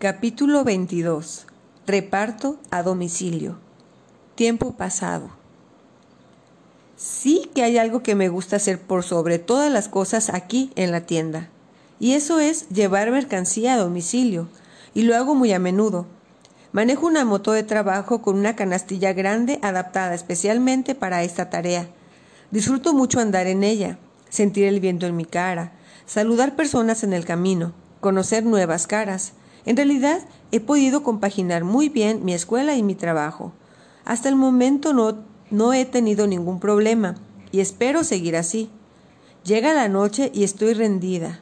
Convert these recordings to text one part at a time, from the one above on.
Capítulo 22. Reparto a domicilio. Tiempo pasado. Sí que hay algo que me gusta hacer por sobre todas las cosas aquí en la tienda. Y eso es llevar mercancía a domicilio. Y lo hago muy a menudo. Manejo una moto de trabajo con una canastilla grande adaptada especialmente para esta tarea. Disfruto mucho andar en ella, sentir el viento en mi cara, saludar personas en el camino, conocer nuevas caras. En realidad, he podido compaginar muy bien mi escuela y mi trabajo. Hasta el momento no, no he tenido ningún problema y espero seguir así. Llega la noche y estoy rendida,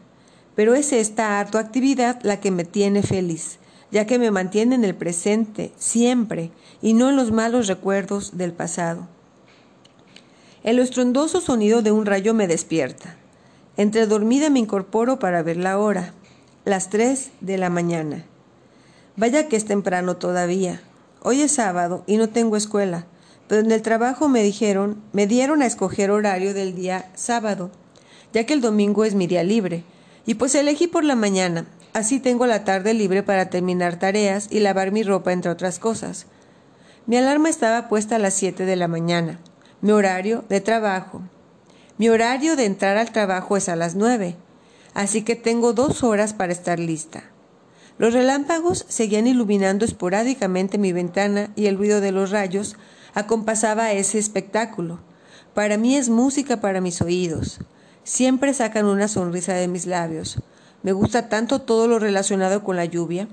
pero es esta ardua actividad la que me tiene feliz, ya que me mantiene en el presente siempre y no en los malos recuerdos del pasado. El estruendoso sonido de un rayo me despierta. Entre dormida me incorporo para ver la hora, las tres de la mañana. Vaya que es temprano todavía. Hoy es sábado y no tengo escuela, pero en el trabajo me dijeron, me dieron a escoger horario del día sábado, ya que el domingo es mi día libre, y pues elegí por la mañana, así tengo la tarde libre para terminar tareas y lavar mi ropa entre otras cosas. Mi alarma estaba puesta a las siete de la mañana mi horario de trabajo. Mi horario de entrar al trabajo es a las nueve, así que tengo dos horas para estar lista. Los relámpagos seguían iluminando esporádicamente mi ventana y el ruido de los rayos acompasaba ese espectáculo. Para mí es música para mis oídos. Siempre sacan una sonrisa de mis labios. Me gusta tanto todo lo relacionado con la lluvia.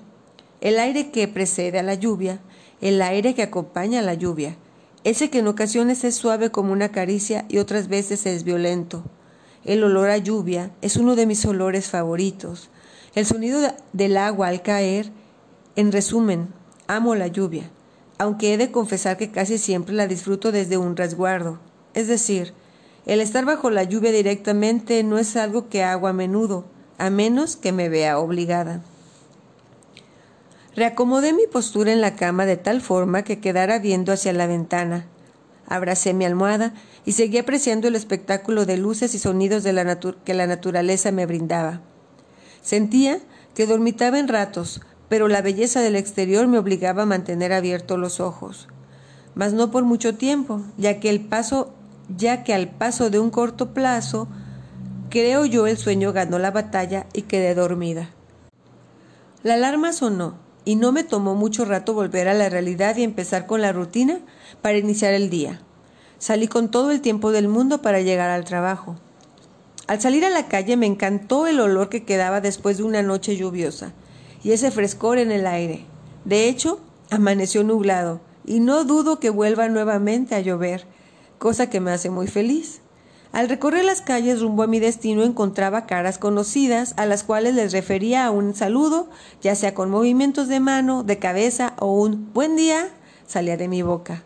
El aire que precede a la lluvia, el aire que acompaña a la lluvia, ese que en ocasiones es suave como una caricia y otras veces es violento. El olor a lluvia es uno de mis olores favoritos. El sonido del agua al caer, en resumen, amo la lluvia, aunque he de confesar que casi siempre la disfruto desde un resguardo. Es decir, el estar bajo la lluvia directamente no es algo que hago a menudo, a menos que me vea obligada. Reacomodé mi postura en la cama de tal forma que quedara viendo hacia la ventana. Abracé mi almohada y seguí apreciando el espectáculo de luces y sonidos que la naturaleza me brindaba. Sentía que dormitaba en ratos, pero la belleza del exterior me obligaba a mantener abiertos los ojos. Mas no por mucho tiempo, ya que el paso, ya que al paso de un corto plazo, creo yo el sueño ganó la batalla y quedé dormida. La alarma sonó y no me tomó mucho rato volver a la realidad y empezar con la rutina para iniciar el día. Salí con todo el tiempo del mundo para llegar al trabajo. Al salir a la calle me encantó el olor que quedaba después de una noche lluviosa y ese frescor en el aire. De hecho, amaneció nublado y no dudo que vuelva nuevamente a llover, cosa que me hace muy feliz. Al recorrer las calles rumbo a mi destino encontraba caras conocidas a las cuales les refería a un saludo, ya sea con movimientos de mano, de cabeza o un buen día, salía de mi boca.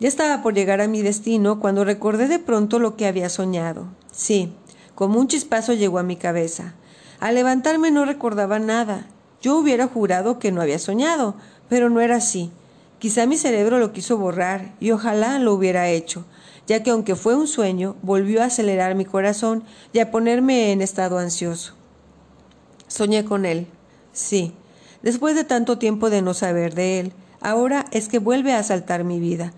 Ya estaba por llegar a mi destino cuando recordé de pronto lo que había soñado. Sí, como un chispazo llegó a mi cabeza. Al levantarme no recordaba nada. Yo hubiera jurado que no había soñado, pero no era así. Quizá mi cerebro lo quiso borrar y ojalá lo hubiera hecho, ya que aunque fue un sueño, volvió a acelerar mi corazón y a ponerme en estado ansioso. Soñé con él, sí, después de tanto tiempo de no saber de él, ahora es que vuelve a asaltar mi vida,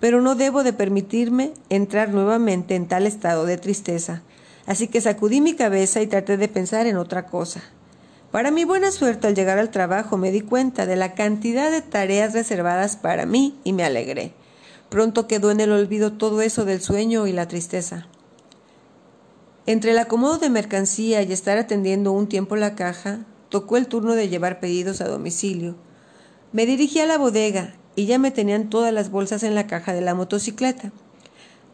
pero no debo de permitirme entrar nuevamente en tal estado de tristeza, así que sacudí mi cabeza y traté de pensar en otra cosa. Para mi buena suerte al llegar al trabajo me di cuenta de la cantidad de tareas reservadas para mí y me alegré. Pronto quedó en el olvido todo eso del sueño y la tristeza. Entre el acomodo de mercancía y estar atendiendo un tiempo la caja, tocó el turno de llevar pedidos a domicilio. Me dirigí a la bodega y ya me tenían todas las bolsas en la caja de la motocicleta.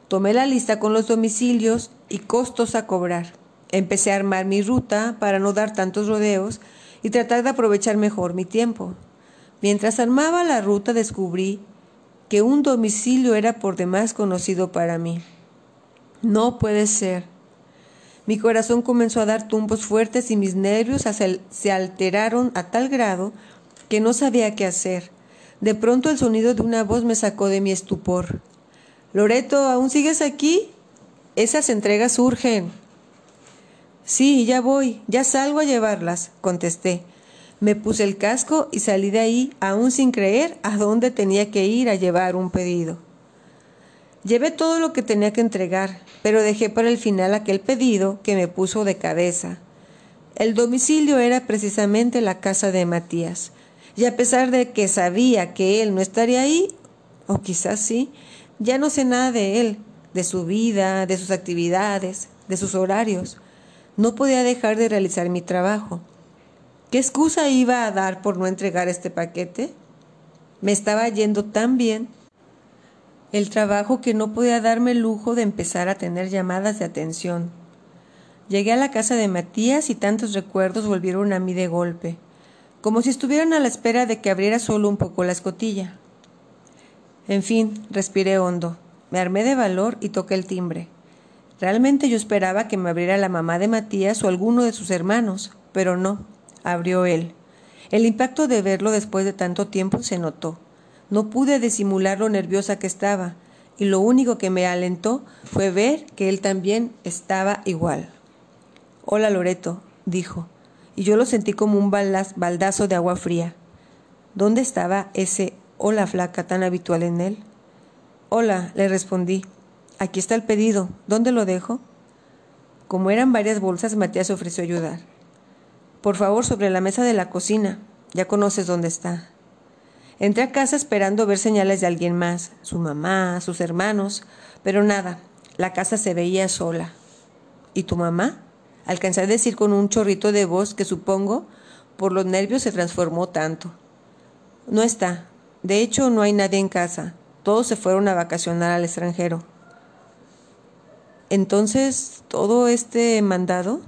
Tomé la lista con los domicilios y costos a cobrar. Empecé a armar mi ruta para no dar tantos rodeos y tratar de aprovechar mejor mi tiempo. Mientras armaba la ruta descubrí que un domicilio era por demás conocido para mí. No puede ser. Mi corazón comenzó a dar tumbos fuertes y mis nervios se alteraron a tal grado que no sabía qué hacer. De pronto el sonido de una voz me sacó de mi estupor. Loreto, ¿aún sigues aquí? Esas entregas urgen. Sí, ya voy, ya salgo a llevarlas, contesté. Me puse el casco y salí de ahí, aún sin creer a dónde tenía que ir a llevar un pedido. Llevé todo lo que tenía que entregar, pero dejé para el final aquel pedido que me puso de cabeza. El domicilio era precisamente la casa de Matías, y a pesar de que sabía que él no estaría ahí, o quizás sí, ya no sé nada de él, de su vida, de sus actividades, de sus horarios. No podía dejar de realizar mi trabajo. ¿Qué excusa iba a dar por no entregar este paquete? Me estaba yendo tan bien el trabajo que no podía darme el lujo de empezar a tener llamadas de atención. Llegué a la casa de Matías y tantos recuerdos volvieron a mí de golpe, como si estuvieran a la espera de que abriera solo un poco la escotilla. En fin, respiré hondo, me armé de valor y toqué el timbre. Realmente yo esperaba que me abriera la mamá de Matías o alguno de sus hermanos, pero no abrió él. El impacto de verlo después de tanto tiempo se notó. No pude disimular lo nerviosa que estaba, y lo único que me alentó fue ver que él también estaba igual. Hola Loreto, dijo, y yo lo sentí como un baldazo de agua fría. ¿Dónde estaba ese hola flaca tan habitual en él? Hola, le respondí. Aquí está el pedido. ¿Dónde lo dejo? Como eran varias bolsas, Matías ofreció ayudar. Por favor, sobre la mesa de la cocina. Ya conoces dónde está. Entré a casa esperando ver señales de alguien más, su mamá, sus hermanos, pero nada, la casa se veía sola. ¿Y tu mamá? Alcancé a decir con un chorrito de voz que supongo por los nervios se transformó tanto. No está. De hecho, no hay nadie en casa. Todos se fueron a vacacionar al extranjero. Entonces, ¿todo este mandado?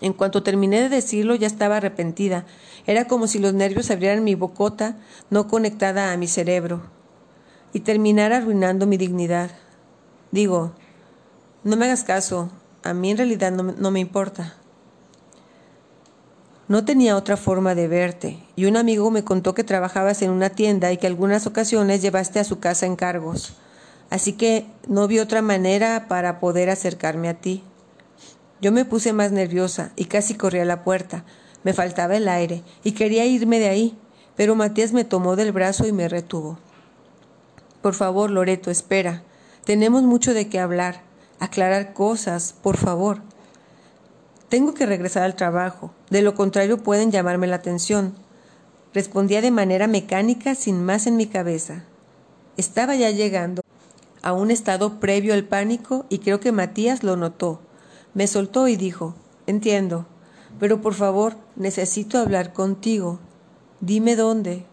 En cuanto terminé de decirlo ya estaba arrepentida. Era como si los nervios abrieran mi bocota no conectada a mi cerebro y terminara arruinando mi dignidad. Digo, no me hagas caso, a mí en realidad no, no me importa. No tenía otra forma de verte, y un amigo me contó que trabajabas en una tienda y que algunas ocasiones llevaste a su casa encargos. Así que no vi otra manera para poder acercarme a ti. Yo me puse más nerviosa y casi corrí a la puerta. Me faltaba el aire y quería irme de ahí, pero Matías me tomó del brazo y me retuvo. Por favor, Loreto, espera. Tenemos mucho de qué hablar, aclarar cosas, por favor. Tengo que regresar al trabajo, de lo contrario pueden llamarme la atención. Respondía de manera mecánica sin más en mi cabeza. Estaba ya llegando a un estado previo al pánico y creo que Matías lo notó. Me soltó y dijo, entiendo, pero por favor, necesito hablar contigo. Dime dónde.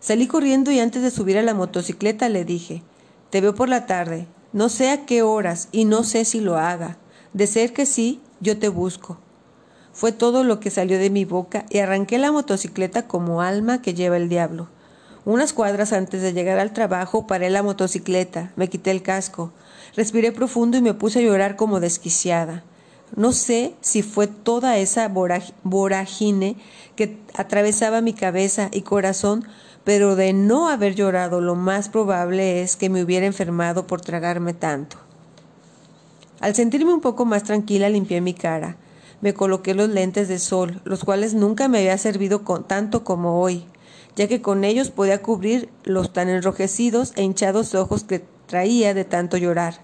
Salí corriendo y antes de subir a la motocicleta le dije, te veo por la tarde, no sé a qué horas y no sé si lo haga. De ser que sí, yo te busco. Fue todo lo que salió de mi boca y arranqué la motocicleta como alma que lleva el diablo. Unas cuadras antes de llegar al trabajo paré la motocicleta, me quité el casco, Respiré profundo y me puse a llorar como desquiciada. No sé si fue toda esa vorágine que atravesaba mi cabeza y corazón, pero de no haber llorado lo más probable es que me hubiera enfermado por tragarme tanto. Al sentirme un poco más tranquila limpié mi cara. Me coloqué los lentes de sol, los cuales nunca me había servido con, tanto como hoy, ya que con ellos podía cubrir los tan enrojecidos e hinchados ojos que traía de tanto llorar.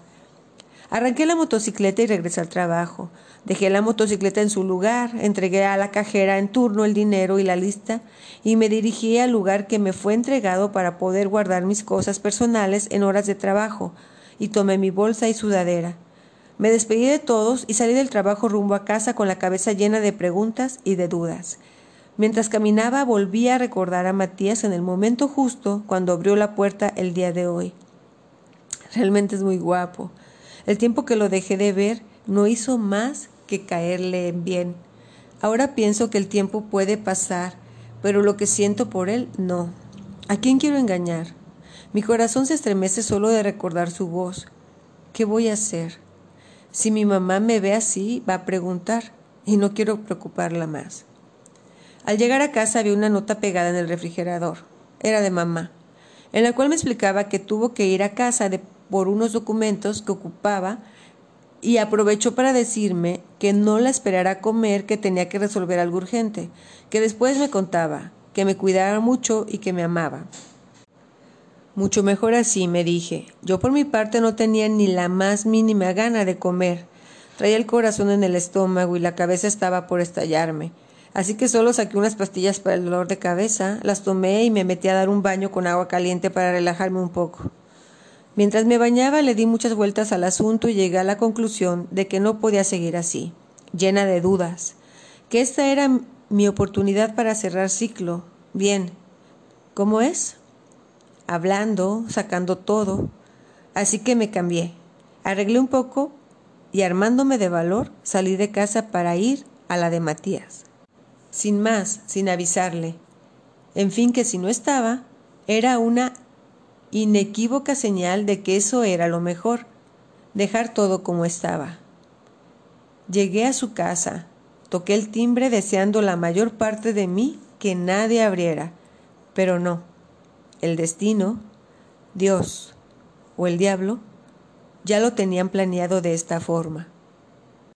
Arranqué la motocicleta y regresé al trabajo. Dejé la motocicleta en su lugar, entregué a la cajera en turno el dinero y la lista y me dirigí al lugar que me fue entregado para poder guardar mis cosas personales en horas de trabajo y tomé mi bolsa y sudadera. Me despedí de todos y salí del trabajo rumbo a casa con la cabeza llena de preguntas y de dudas. Mientras caminaba volví a recordar a Matías en el momento justo cuando abrió la puerta el día de hoy. Realmente es muy guapo. El tiempo que lo dejé de ver no hizo más que caerle en bien. Ahora pienso que el tiempo puede pasar, pero lo que siento por él no. ¿A quién quiero engañar? Mi corazón se estremece solo de recordar su voz. ¿Qué voy a hacer? Si mi mamá me ve así, va a preguntar, y no quiero preocuparla más. Al llegar a casa vi una nota pegada en el refrigerador. Era de mamá, en la cual me explicaba que tuvo que ir a casa por unos documentos que ocupaba y aprovechó para decirme que no la esperara a comer, que tenía que resolver algo urgente, que después me contaba, que me cuidara mucho y que me amaba. Mucho mejor así, me dije. Yo por mi parte no tenía ni la más mínima gana de comer. Traía el corazón en el estómago y la cabeza estaba por estallarme. Así que solo saqué unas pastillas para el dolor de cabeza, las tomé y me metí a dar un baño con agua caliente para relajarme un poco. Mientras me bañaba le di muchas vueltas al asunto y llegué a la conclusión de que no podía seguir así, llena de dudas, que esta era mi oportunidad para cerrar ciclo. Bien, ¿cómo es? Hablando, sacando todo. Así que me cambié, arreglé un poco y armándome de valor salí de casa para ir a la de Matías. Sin más, sin avisarle. En fin, que si no estaba, era una inequívoca señal de que eso era lo mejor, dejar todo como estaba. Llegué a su casa, toqué el timbre deseando la mayor parte de mí que nadie abriera, pero no. El destino, Dios o el diablo ya lo tenían planeado de esta forma.